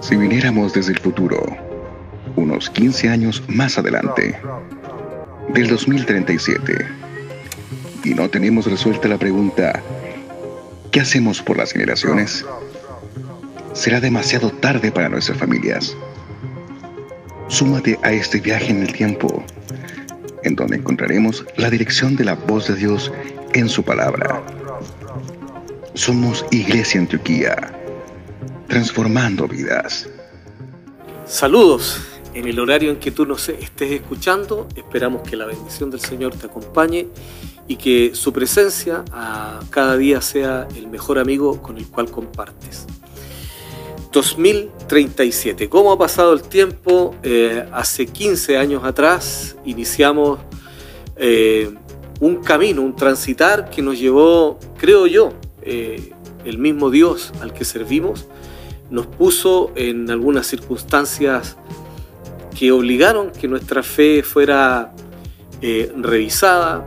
Si viniéramos desde el futuro, unos 15 años más adelante, del 2037, y no tenemos resuelta la pregunta, ¿qué hacemos por las generaciones? Será demasiado tarde para nuestras familias. Súmate a este viaje en el tiempo, en donde encontraremos la dirección de la voz de Dios en su palabra. Somos Iglesia Antioquía transformando vidas. Saludos. En el horario en que tú nos estés escuchando, esperamos que la bendición del Señor te acompañe y que su presencia a cada día sea el mejor amigo con el cual compartes. 2037. ¿Cómo ha pasado el tiempo? Eh, hace 15 años atrás iniciamos eh, un camino, un transitar que nos llevó, creo yo, eh, el mismo Dios al que servimos, nos puso en algunas circunstancias que obligaron que nuestra fe fuera eh, revisada,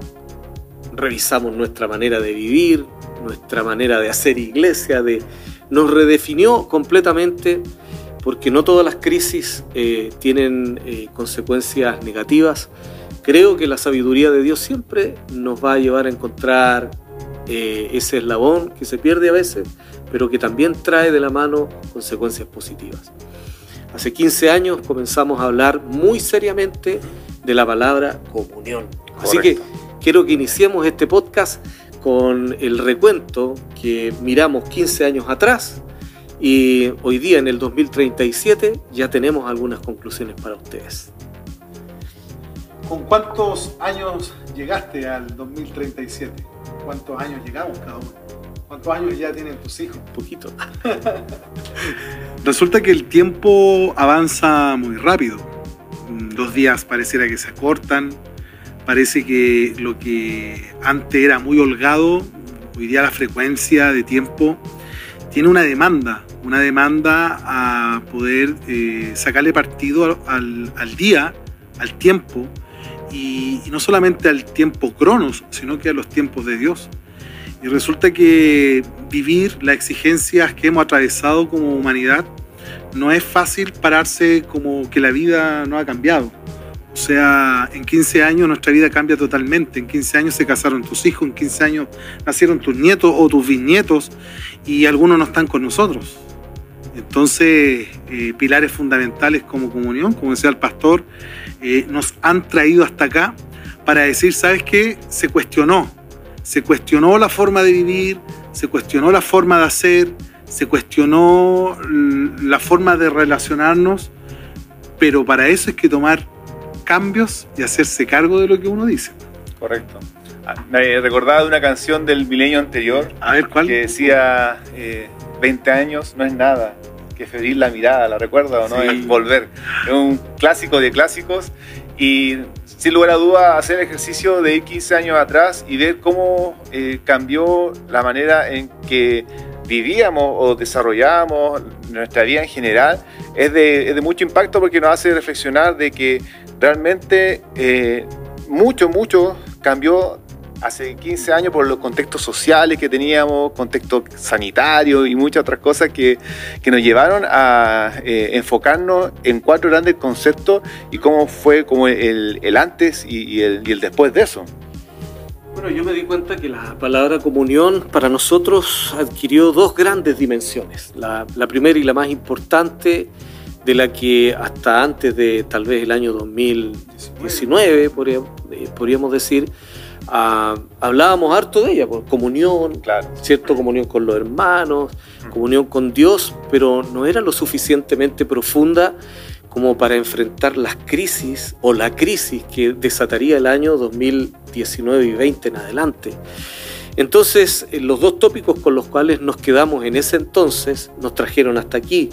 revisamos nuestra manera de vivir, nuestra manera de hacer iglesia, de, nos redefinió completamente porque no todas las crisis eh, tienen eh, consecuencias negativas. Creo que la sabiduría de Dios siempre nos va a llevar a encontrar ese eslabón que se pierde a veces, pero que también trae de la mano consecuencias positivas. Hace 15 años comenzamos a hablar muy seriamente de la palabra comunión. Así que quiero que iniciemos este podcast con el recuento que miramos 15 años atrás y hoy día en el 2037 ya tenemos algunas conclusiones para ustedes. ¿Con cuántos años llegaste al 2037? ¿Cuántos años llegamos cada uno? ¿Cuántos años ya tienen tus hijos? Poquito. Resulta que el tiempo avanza muy rápido. Dos días pareciera que se acortan. Parece que lo que antes era muy holgado, hoy día la frecuencia de tiempo tiene una demanda, una demanda a poder eh, sacarle partido al, día, al tiempo, y, y, no solamente al tiempo cronos, sino que a los tiempos de Dios. Y resulta que vivir las exigencias que hemos atravesado como humanidad no es fácil pararse como que la vida no ha cambiado. O sea, en 15 años nuestra vida cambia totalmente. En 15 años se casaron tus hijos, en 15 años nacieron tus nietos o tus bisnietos y algunos no están con nosotros. Entonces, eh, pilares fundamentales como comunión, como decía el pastor, eh, nos han traído hasta acá para decir, ¿sabes qué? Se cuestionó, se cuestionó la forma de vivir, se cuestionó la forma de hacer, se cuestionó la forma de relacionarnos, pero para eso hay que tomar cambios y hacerse cargo de lo que uno dice. Correcto. Ah, me recordaba de una canción del milenio anterior A ver, ¿cuál? que decía 20 eh, años no es nada, que febril la mirada, ¿la recuerda o no? Es volver. Es un clásico de clásicos y sin lugar a duda hacer ejercicio de ir 15 años atrás y ver cómo eh, cambió la manera en que vivíamos o desarrollábamos nuestra vida en general es de, mucho impacto porque nos hace reflexionar de que realmente eh, mucho, mucho cambió hace 15 años por los contextos sociales que teníamos, contexto sanitario y muchas otras cosas que, que nos llevaron a eh, enfocarnos en cuatro grandes conceptos y cómo fue como el, el antes y, el, y el después de eso. Bueno, yo me di cuenta que la palabra comunión para nosotros adquirió dos grandes dimensiones. La, la, primera y la más importante, de la que hasta antes de tal vez el año 2019, podríamos, eh, podríamos decir, hablábamos harto de ella, pues, comunión, ¿cierto? Comunión con los hermanos, comunión con Dios, pero no era lo suficientemente profunda como para enfrentar las crisis o la crisis que desataría el año 2019 y 20 en adelante. Entonces, eh, los dos tópicos con los cuales nos quedamos en ese entonces nos trajeron hasta aquí.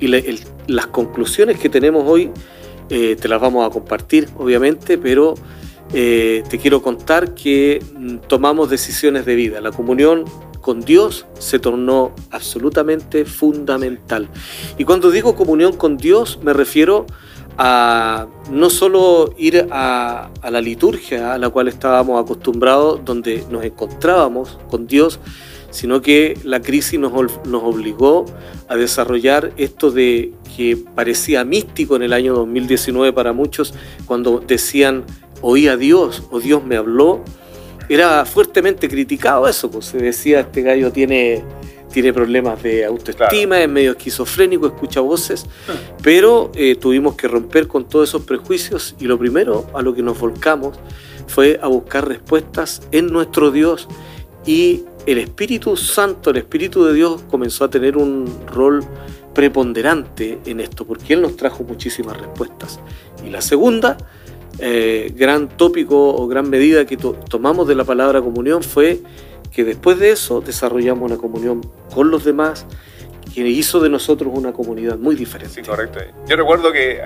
Y las conclusiones que tenemos hoy eh, te las vamos a compartir, obviamente, pero eh, te quiero contar que mm, tomamos decisiones de vida. La comunión con Dios se tornó absolutamente fundamental. Y cuando digo comunión con Dios me refiero a no solo ir a, la liturgia a la cual estábamos acostumbrados, donde nos encontrábamos con Dios, sino que la crisis nos obligó a desarrollar esto de que parecía místico en el año 2019 para muchos, cuando decían oí a Dios o Dios me habló, era fuertemente criticado eso, pues se decía este gallo tiene, tiene problemas de autoestima, es medio esquizofrénico, escucha voces, pero eh, tuvimos que romper con todos esos prejuicios y lo primero a lo que nos volcamos fue a buscar respuestas en nuestro Dios y el Espíritu Santo, el Espíritu de Dios comenzó a tener un rol preponderante en esto, porque Él nos trajo muchísimas respuestas. Y la segunda eh, gran tópico o gran medida que tomamos de la palabra comunión fue que después de eso desarrollamos una comunión con los demás que hizo de nosotros una comunidad muy diferente. Sí, correcto. Yo recuerdo que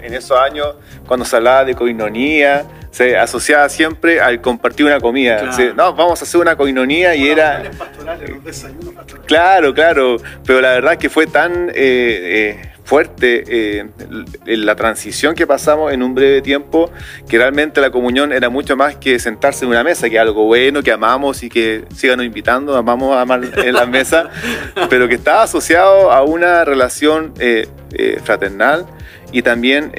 en esos años, cuando se hablaba de coinonía, se asociaba siempre al compartir una comida. no, vamos a hacer una coinonía y era... Claro, claro, pero la verdad es que fue tan... Eh, eh, fuerte eh, la transición que pasamos en un breve tiempo, que realmente la comunión era mucho más que sentarse en una mesa, que algo bueno, que amamos y que sigan invitando, amamos a amar en la mesa, pero que estaba asociado a una relación eh, eh, fraternal y también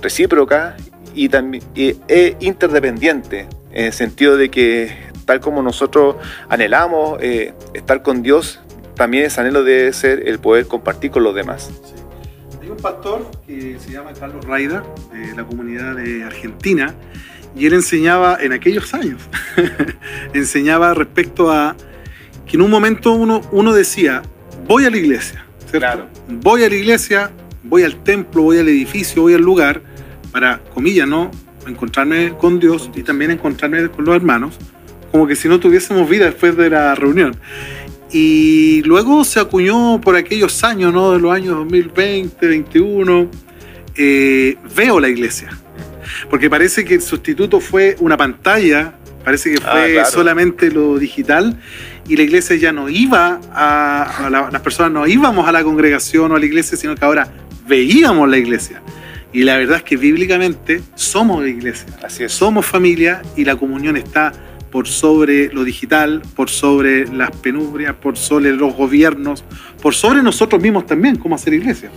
recíproca y también e interdependiente, en el sentido de que tal como nosotros anhelamos estar con Dios, también ese anhelo debe ser el poder compartir con los demás. Hay un pastor que se llama Carlos Raida, de la comunidad de Argentina, y él enseñaba en aquellos años, enseñaba respecto a que en un momento uno, uno decía, voy a la iglesia, ¿cierto? Voy a la iglesia, voy al templo, voy al edificio, voy al lugar, para, comillas, ¿no? Encontrarme con Dios y también encontrarme con los hermanos, como que si no tuviésemos vida después de la reunión. Y luego se acuñó por aquellos años, ¿no? De los años 2020, 2021, eh, veo la iglesia. Porque parece que el sustituto fue una pantalla, parece que ah, fue solamente lo digital y la iglesia ya no iba a, las personas no íbamos a la congregación o a la iglesia, sino que ahora veíamos la iglesia. Y la verdad es que bíblicamente somos la iglesia. Así es. Somos familia y la comunión está por sobre lo digital, por sobre las penurias, por sobre los gobiernos, por sobre nosotros mismos también, como hacer iglesia.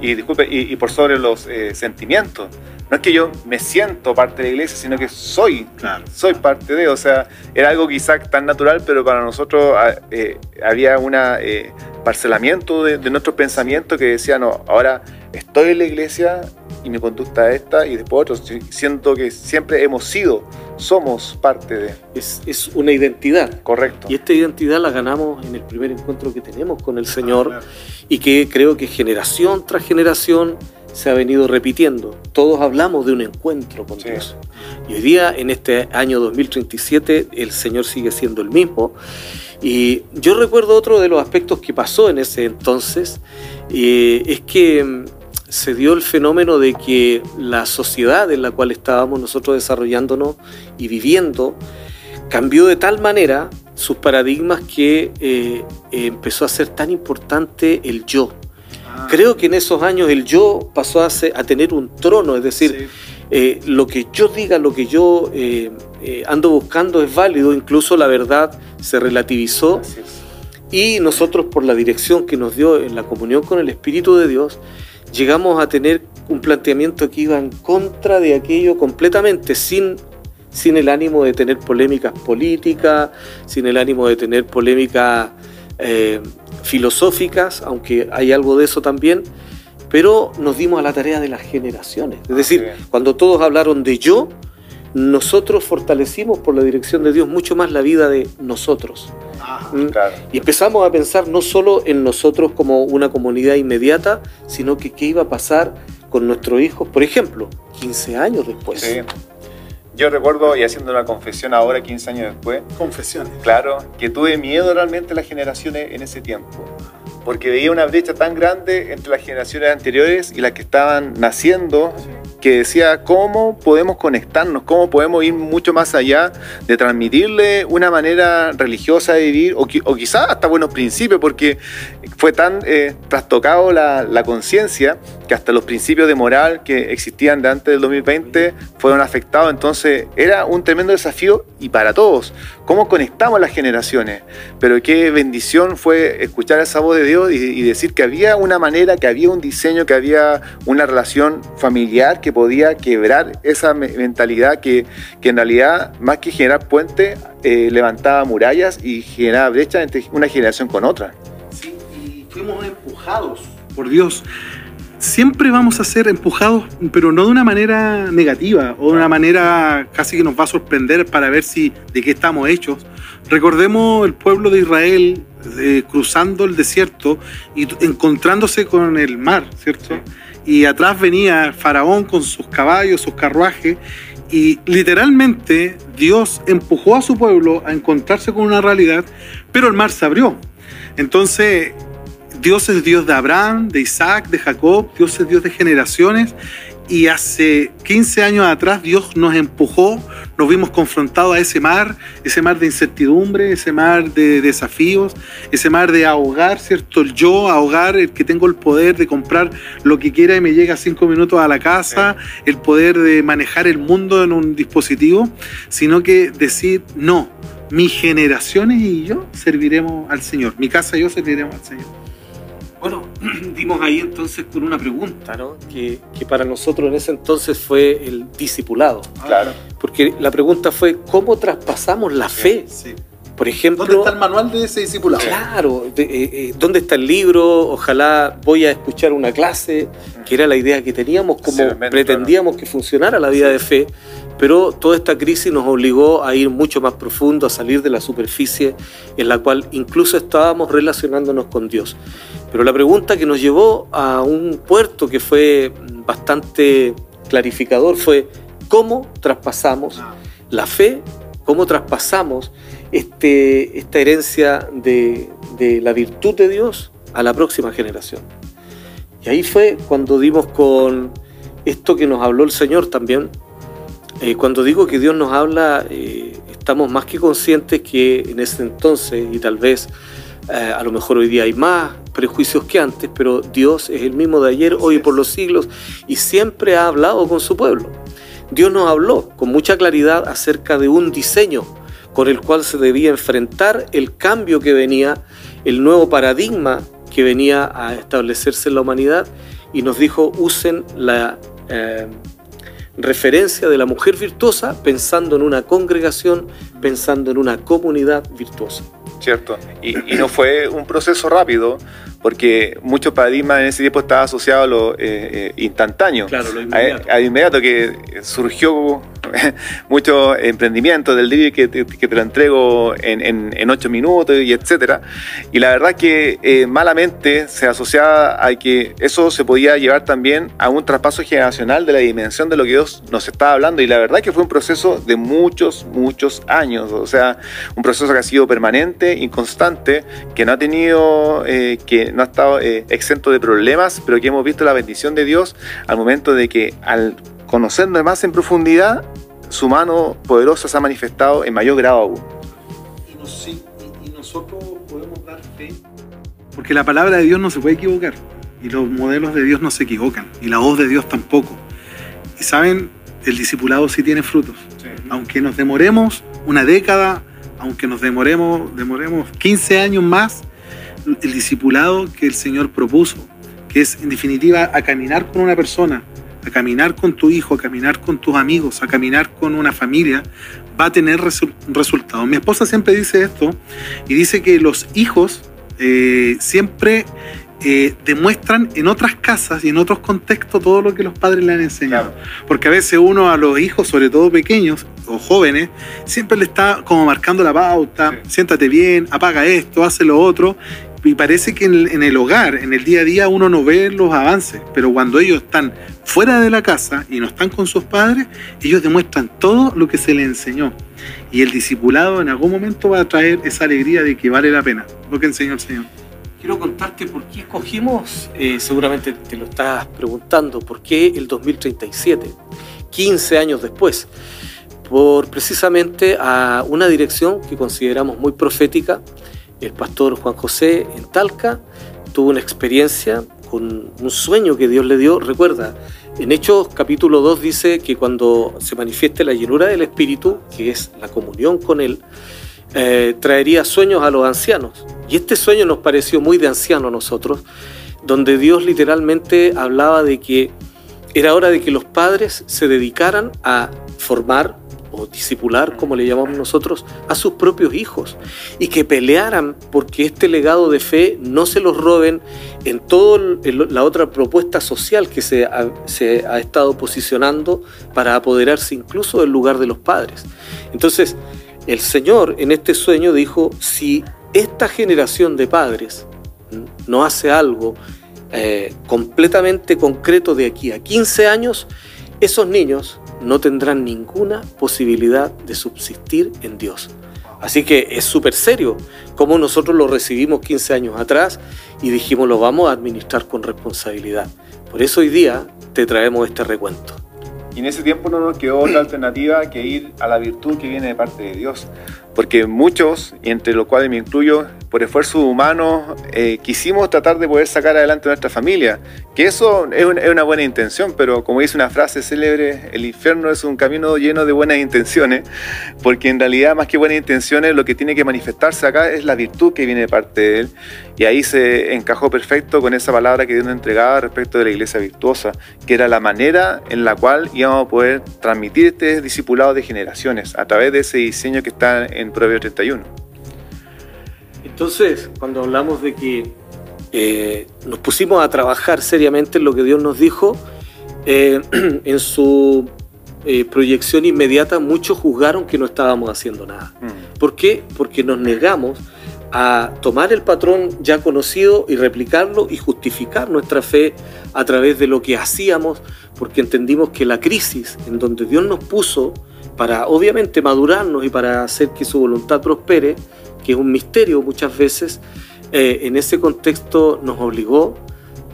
Y, disculpe, y, por sobre los eh, sentimientos. No es que yo me siento parte de la iglesia, sino que soy, soy parte de, o sea, era algo quizás tan natural, pero para nosotros ah, eh, había un eh, parcelamiento de, de nuestro pensamiento que decía, no, ahora estoy en la iglesia y mi conducta es esta y después otros. Siento que siempre hemos sido, somos parte de. Es, es, una identidad. Correcto. Y esta identidad la ganamos en el primer encuentro que tenemos con el Señor y que creo que generación tras generación se ha venido repitiendo. Todos hablamos de un encuentro con Dios. Y hoy día, en este año 2037, el Señor sigue siendo el mismo. Y yo recuerdo otro de los aspectos que pasó en ese entonces, eh, es que mm, se dio el fenómeno de que la sociedad en la cual estábamos nosotros desarrollándonos y viviendo cambió de tal manera sus paradigmas que eh, empezó a ser tan importante el yo. Ah. Creo que en esos años el yo pasó a, a tener un trono, es decir, eh, lo que yo diga, lo que yo eh, ando buscando es válido, incluso la verdad se relativizó. Y nosotros por la dirección que nos dio en la comunión con el Espíritu de Dios, llegamos a tener un planteamiento que iba en contra de aquello completamente, sin, sin el ánimo de tener polémicas políticas, sin el ánimo de tener polémicas eh, filosóficas, aunque hay algo de eso también, pero nos dimos a la tarea de las generaciones. Es decir, cuando todos hablaron de yo, nosotros fortalecimos por la dirección de Dios mucho más la vida de nosotros. Ah, ¿Mm? Y empezamos a pensar no solo en nosotros como una comunidad inmediata, sino que qué iba a pasar con nuestros hijos, por ejemplo, 15 años después. Sí. Yo recuerdo, y haciendo una confesión ahora, 15 años después. Confesiones. Claro, que tuve miedo realmente a las generaciones en ese tiempo. Porque veía una brecha tan grande entre las generaciones anteriores y las que estaban naciendo que decía cómo podemos conectarnos, cómo podemos ir mucho más allá de transmitirle una manera religiosa de vivir o, o quizás hasta buenos principios, porque fue tan eh, trastocado la, la conciencia que hasta los principios de moral que existían de antes del 2020 fueron afectados. Entonces era un tremendo desafío y para todos, cómo conectamos las generaciones. Pero qué bendición fue escuchar esa voz de Dios y, decir que había una manera, que había un diseño, que había una relación familiar que podía quebrar esa mentalidad que, que en realidad, más que generar puente, eh, levantaba murallas y generaba brecha entre una generación con otra. Sí, y fuimos empujados por Dios siempre vamos a ser empujados, pero no de una manera negativa o de una manera casi que nos va a sorprender para ver si de qué estamos hechos. Recordemos el pueblo de Israel eh, cruzando el desierto y encontrándose con el mar, ¿cierto? Y atrás venía faraón con sus caballos, sus carruajes, y literalmente Dios empujó a su pueblo a encontrarse con una realidad, pero el mar se abrió. Entonces, Dios es Dios de Abraham, de Isaac, de Jacob, Dios es Dios de generaciones. Y hace 15 años atrás Dios nos empujó, nos vimos confrontados a ese mar, ese mar de incertidumbre, ese mar de desafíos, ese mar de ahogar, ¿cierto? El yo, ahogar, el que tengo el poder de comprar lo que quiera y me llega cinco minutos a la casa, el poder de manejar el mundo en un dispositivo, sino que decir, no, mis generaciones y yo serviremos al Señor, mi casa y yo serviremos al Señor. Bueno, dimos ahí entonces con una pregunta, ¿no? Que, para nosotros en ese entonces fue el discipulado. Claro. Porque la pregunta fue, ¿cómo traspasamos la fe? Sí. Por ejemplo, ¿Dónde está el manual de ese discipulado? Claro, eh, eh, ¿dónde está el libro? Ojalá voy a escuchar una clase, que era la idea que teníamos, como pretendíamos que funcionara la vida de fe, pero toda esta crisis nos obligó a ir mucho más profundo, a salir de la superficie en la cual incluso estábamos relacionándonos con Dios. Pero la pregunta que nos llevó a un puerto que fue bastante clarificador fue, ¿cómo traspasamos la fe? ¿Cómo traspasamos este, esta herencia de, la virtud de Dios a la próxima generación. Y ahí fue cuando dimos con esto que nos habló el Señor también. Eh, cuando digo que Dios nos habla, eh, estamos más que conscientes que en ese entonces, y tal vez eh, a lo mejor hoy día hay más prejuicios que antes, pero Dios es el mismo de ayer, hoy y por los siglos, y siempre ha hablado con su pueblo. Dios nos habló con mucha claridad acerca de un diseño con el cual se debía enfrentar el cambio que venía, el nuevo paradigma que venía a establecerse en la humanidad y nos dijo usen la eh, referencia de la mujer virtuosa pensando en una congregación, pensando en una comunidad virtuosa. Cierto, y, y no fue un proceso rápido, porque mucho paradigma en ese tiempo estaba asociado a lo eh, eh, instantáneo, claro, lo inmediato. A, inmediato que surgió mucho emprendimiento del día que, te, que te lo entrego en, en, ocho minutos y etcétera. Y la verdad que eh, malamente se asociaba a que eso se podía llevar también a un traspaso generacional de la dimensión de lo que Dios nos estaba hablando. Y la verdad que fue un proceso de muchos, muchos años. O sea, un proceso que ha sido permanente, inconstante, que no ha tenido, que no ha estado eh, exento de problemas, pero que hemos visto la bendición de Dios al momento de que al conocernos más en profundidad, su mano poderosa se ha manifestado en mayor grado aún. Y, nosotros podemos dar fe. Porque la palabra de Dios no se puede equivocar. Y los modelos de Dios no se equivocan. Y la voz de Dios tampoco. Y saben, el discipulado sí tiene frutos. Aunque nos demoremos una década, aunque nos demoremos, demoremos 15 años más, el discipulado que el Señor propuso, que es en definitiva a caminar con una persona, a caminar con tu hijo, a caminar con tus amigos, a caminar con una familia, va a tener resultados. Mi esposa siempre dice esto y dice que los hijos eh, siempre eh, demuestran en otras casas y en otros contextos todo lo que los padres le han enseñado. Porque a veces uno a los hijos, sobre todo pequeños o jóvenes, siempre le está como marcando la pauta, siéntate bien, apaga esto, hace lo otro, y parece que en el, hogar, en el día a día, uno no ve los avances, pero cuando ellos están fuera de la casa y no están con sus padres, ellos demuestran todo lo que se les enseñó. Y el discipulado en algún momento va a traer esa alegría de que vale la pena lo que enseñó el Señor. Quiero contarte por qué escogimos, eh, seguramente te lo estás preguntando, por qué el 2037, 15 años después por precisamente a una dirección que consideramos muy profética, el pastor Juan José en Talca tuvo una experiencia con un sueño que Dios le dio. Recuerda, en Hechos capítulo 2 dice que cuando se manifieste la llenura del Espíritu, que es la comunión con Él, eh, traería sueños a los ancianos. Y este sueño nos pareció muy de anciano a nosotros, donde Dios literalmente hablaba de que era hora de que los padres se dedicaran a formar discipular, como le llamamos nosotros, a sus propios hijos y que pelearan porque este legado de fe no se los roben en toda la otra propuesta social que se se ha estado posicionando para apoderarse incluso del lugar de los padres. Entonces, el Señor en este sueño dijo, si esta generación de padres no hace algo eh, completamente concreto de aquí a 15 años, esos niños no tendrán ninguna posibilidad de subsistir en Dios. Así que es súper serio como nosotros lo recibimos 15 años atrás y dijimos lo vamos a administrar con responsabilidad. Por eso hoy día te traemos este recuento. Y en ese tiempo no nos quedó otra alternativa que ir a la virtud que viene de parte de Dios. Porque muchos, y entre los cuales me incluyo, por esfuerzos humanos, eh, quisimos tratar de poder sacar adelante nuestra familia. Que eso es una, buena intención, pero como dice una frase célebre, el infierno es un camino lleno de buenas intenciones, porque en realidad más que buenas intenciones, lo que tiene que manifestarse acá es la virtud que viene de parte de Él. Y ahí se encajó perfecto con esa palabra que Dios nos entregaba respecto de la iglesia virtuosa, que era la manera en la cual íbamos a poder transmitir este discipulado de generaciones a través de ese diseño que está en Proverbio 31. Entonces, cuando hablamos de que eh, nos pusimos a trabajar seriamente en lo que Dios nos dijo, eh, en su eh, proyección inmediata muchos juzgaron que no estábamos haciendo nada. Mm. ¿Por qué? Porque nos negamos a tomar el patrón ya conocido y replicarlo y justificar nuestra fe a través de lo que hacíamos, porque entendimos que la crisis en donde Dios nos puso para obviamente madurarnos y para hacer que su voluntad prospere, que es un misterio muchas veces, eh, en ese contexto nos obligó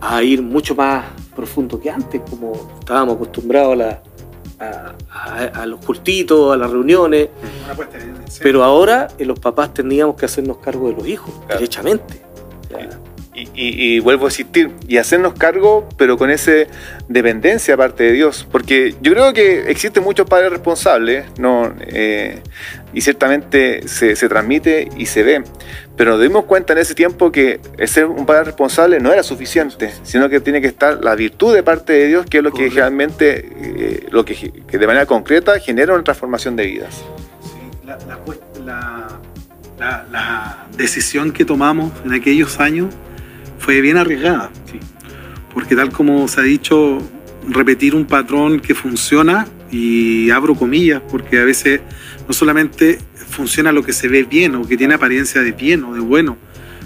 a ir mucho más profundo que antes, como estábamos acostumbrados a, los cultitos, a las reuniones. Pero ahora eh, los papás teníamos que hacernos cargo de los hijos, derechamente. Y, vuelvo a insistir, y hacernos cargo, pero con esa dependencia aparte de Dios. Porque yo creo que existen muchos padres responsables, ¿no? Eh, y ciertamente se, transmite y se ve. Pero nos dimos cuenta en ese tiempo que ser un padre responsable no era suficiente, sino que tiene que estar la virtud de parte de Dios, que es lo que realmente, eh, lo que, de manera concreta genera una transformación de vidas. Sí, la, la decisión que tomamos en aquellos años fue bien arriesgada, porque tal como se ha dicho, repetir un patrón que funciona, y abro comillas, porque a veces no solamente funciona lo que se ve bien o que tiene apariencia de bien o de bueno,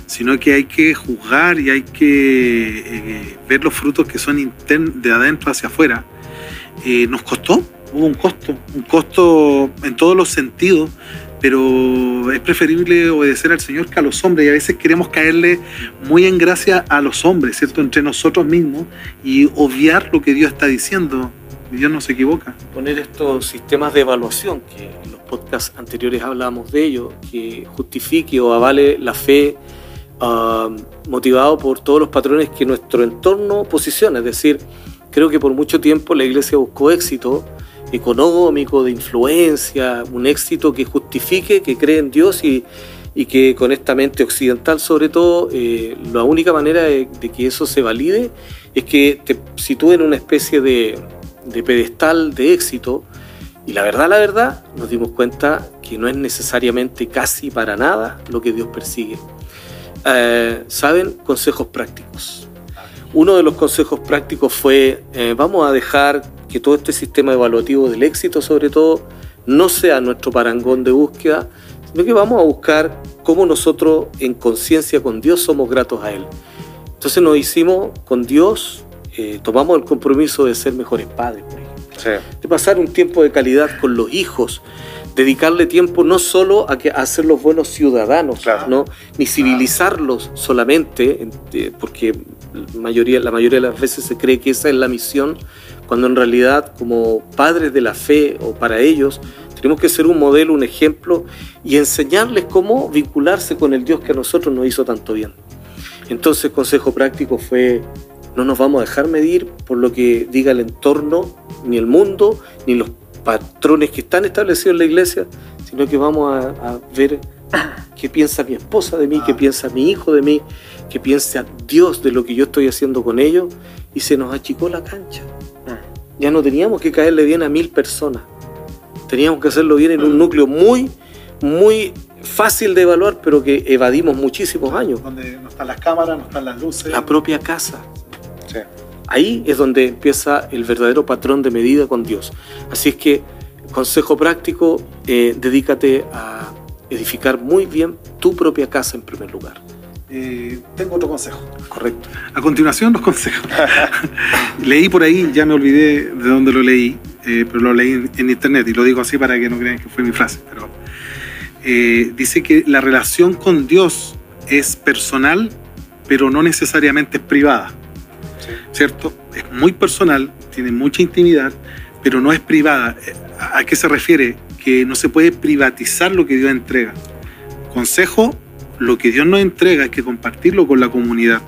sino que hay que juzgar y hay que eh, ver los frutos que son de adentro hacia afuera. Eh, nos costó, hubo un costo, un costo en todos los sentidos, pero es preferible obedecer al Señor que a los hombres y a veces queremos caerle muy en gracia a los hombres, ¿cierto? Entre nosotros mismos y obviar lo que Dios está diciendo. Dios no se equivoca. Poner estos sistemas de evaluación, que en los podcasts anteriores hablábamos de ello, que justifique o avale la fe ah, motivado por todos los patrones que nuestro entorno posiciona. Es decir, creo que por mucho tiempo la iglesia buscó éxito económico, de influencia, un éxito que justifique, que cree en Dios y, que con esta mente occidental sobre todo, eh, la única manera de, que eso se valide es que te sitúe en una especie de, pedestal de éxito y la verdad, la verdad, nos dimos cuenta que no es necesariamente casi para nada lo que Dios persigue. Eh, ¿Saben? Consejos prácticos. Uno de los consejos prácticos fue, eh, vamos a dejar que todo este sistema evaluativo del éxito, sobre todo, no sea nuestro parangón de búsqueda, sino que vamos a buscar cómo nosotros en conciencia con Dios somos gratos a Él. Entonces nos hicimos con Dios, eh, tomamos el compromiso de ser mejores padres, de pasar un tiempo de calidad con los hijos, dedicarle tiempo no solo a, que, a ser los buenos ciudadanos, ¿no? ni civilizarlos solamente, eh, porque mayoría, la mayoría de las veces se cree que esa es la misión, cuando en realidad como padres de la fe o para ellos tenemos que ser un modelo, un ejemplo y enseñarles cómo vincularse con el Dios que a nosotros nos hizo tanto bien. Entonces el consejo práctico fue, no nos vamos a dejar medir por lo que diga el entorno, ni el mundo, ni los patrones que están establecidos en la iglesia, sino que vamos a, ver ¿Qué piensa mi esposa de mí? ¿Qué piensa mi hijo de mí? ¿Qué piensa Dios de lo que yo estoy haciendo con ellos? Y se nos achicó la cancha. Ya no teníamos que caerle bien a mil personas. Teníamos que hacerlo bien en un núcleo muy, muy fácil de evaluar, pero que evadimos muchísimos años. Donde no están las cámaras, no están las luces. La propia casa. Ahí es donde empieza el verdadero patrón de medida con Dios. Así es que, consejo práctico, eh, dedícate a edificar muy bien tu propia casa en primer lugar. Eh, tengo otro consejo. Correcto. A continuación, los consejos. leí por ahí, ya me olvidé de dónde lo leí, eh, pero lo leí en, internet y lo digo así para que no crean que fue mi frase. Pero dice que la relación con Dios es personal, pero no necesariamente es privada. ¿cierto? Es muy personal, tiene mucha intimidad, pero no es privada. ¿A qué se refiere? Que no se puede privatizar lo que Dios entrega. Consejo, lo que Dios nos entrega hay que compartirlo con la comunidad.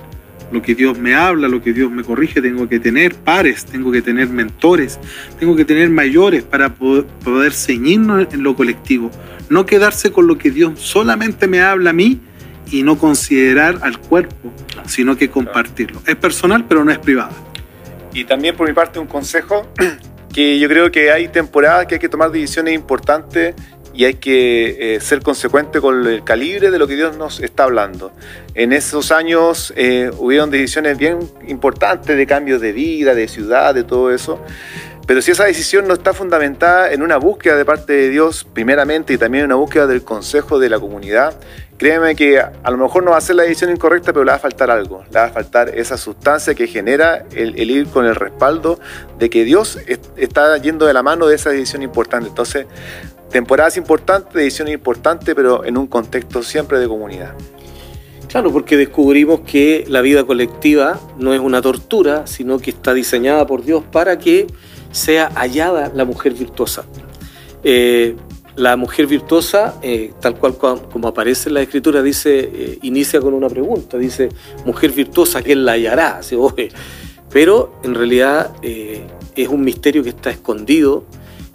Lo que Dios me habla, lo que Dios me corrige, tengo que tener pares, tengo que tener mentores, tengo que tener mayores para poder ceñirnos en lo colectivo. No quedarse con lo que Dios solamente me habla a mí y no considerar al cuerpo, sino que compartirlo. Es personal, pero no es privada. Y también por mi parte un consejo, que yo creo que hay temporadas que hay que tomar decisiones importantes y hay que eh, ser consecuente con el calibre de lo que Dios nos está hablando. En esos años eh, hubieron decisiones bien importantes de cambios de vida, de ciudad, de todo eso. Pero si esa decisión no está fundamentada en una búsqueda de parte de Dios, primeramente, y también en una búsqueda del consejo de la comunidad, créeme que a lo mejor no va a ser la decisión incorrecta, pero le va a faltar algo. Le va a faltar esa sustancia que genera el, ir con el respaldo de que Dios está yendo de la mano de esa decisión importante. Entonces, temporadas importantes, decisiones importantes, pero en un contexto siempre de comunidad. Claro, porque descubrimos que la vida colectiva no es una tortura, sino que está diseñada por Dios para que sea hallada la mujer virtuosa. Eh, la mujer virtuosa, eh, tal cual como aparece en la escritura, dice, eh, inicia con una pregunta, dice, mujer virtuosa, ¿quién la hallará? Pero en realidad es un misterio que está escondido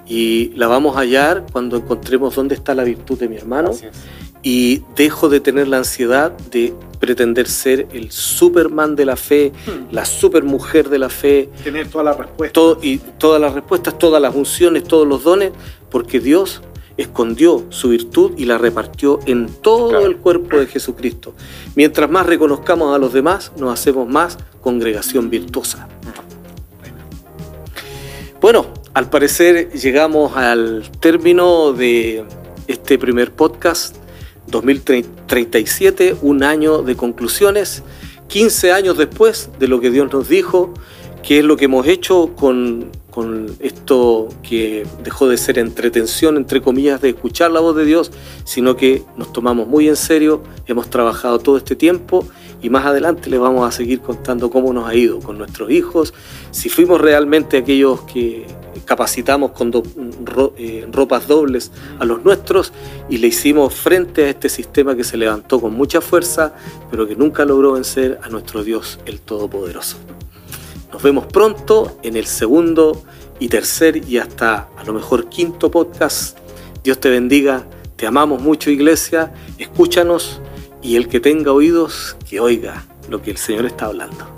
y la vamos a hallar cuando encontremos dónde está la virtud de mi hermano y dejo de tener la ansiedad de pretender ser el Superman de la fe, hmm. la supermujer de la fe. Tener todas las respuestas. y todas las respuestas, todas las unciones, todos los dones, porque Dios escondió su virtud y la repartió en todo el cuerpo de Jesucristo. Mientras más reconozcamos a los demás, nos hacemos más congregación virtuosa. Bueno, al parecer llegamos al término de este primer podcast 2037, un año de conclusiones, 15 años después de lo que Dios nos dijo, qué es lo que hemos hecho con, esto que dejó de ser entretención, entre comillas, de escuchar la voz de Dios, sino que nos tomamos muy en serio, hemos trabajado todo este tiempo y más adelante les vamos a seguir contando cómo nos ha ido con nuestros hijos, si fuimos realmente aquellos que capacitamos con eh, ropas dobles a los nuestros y le hicimos frente a este sistema que se levantó con mucha fuerza, pero que nunca logró vencer a nuestro Dios el Todopoderoso. Nos vemos pronto en el segundo y tercer y hasta a lo mejor quinto podcast. Dios te bendiga, te amamos mucho iglesia, escúchanos y el que tenga oídos, que oiga lo que el Señor está hablando.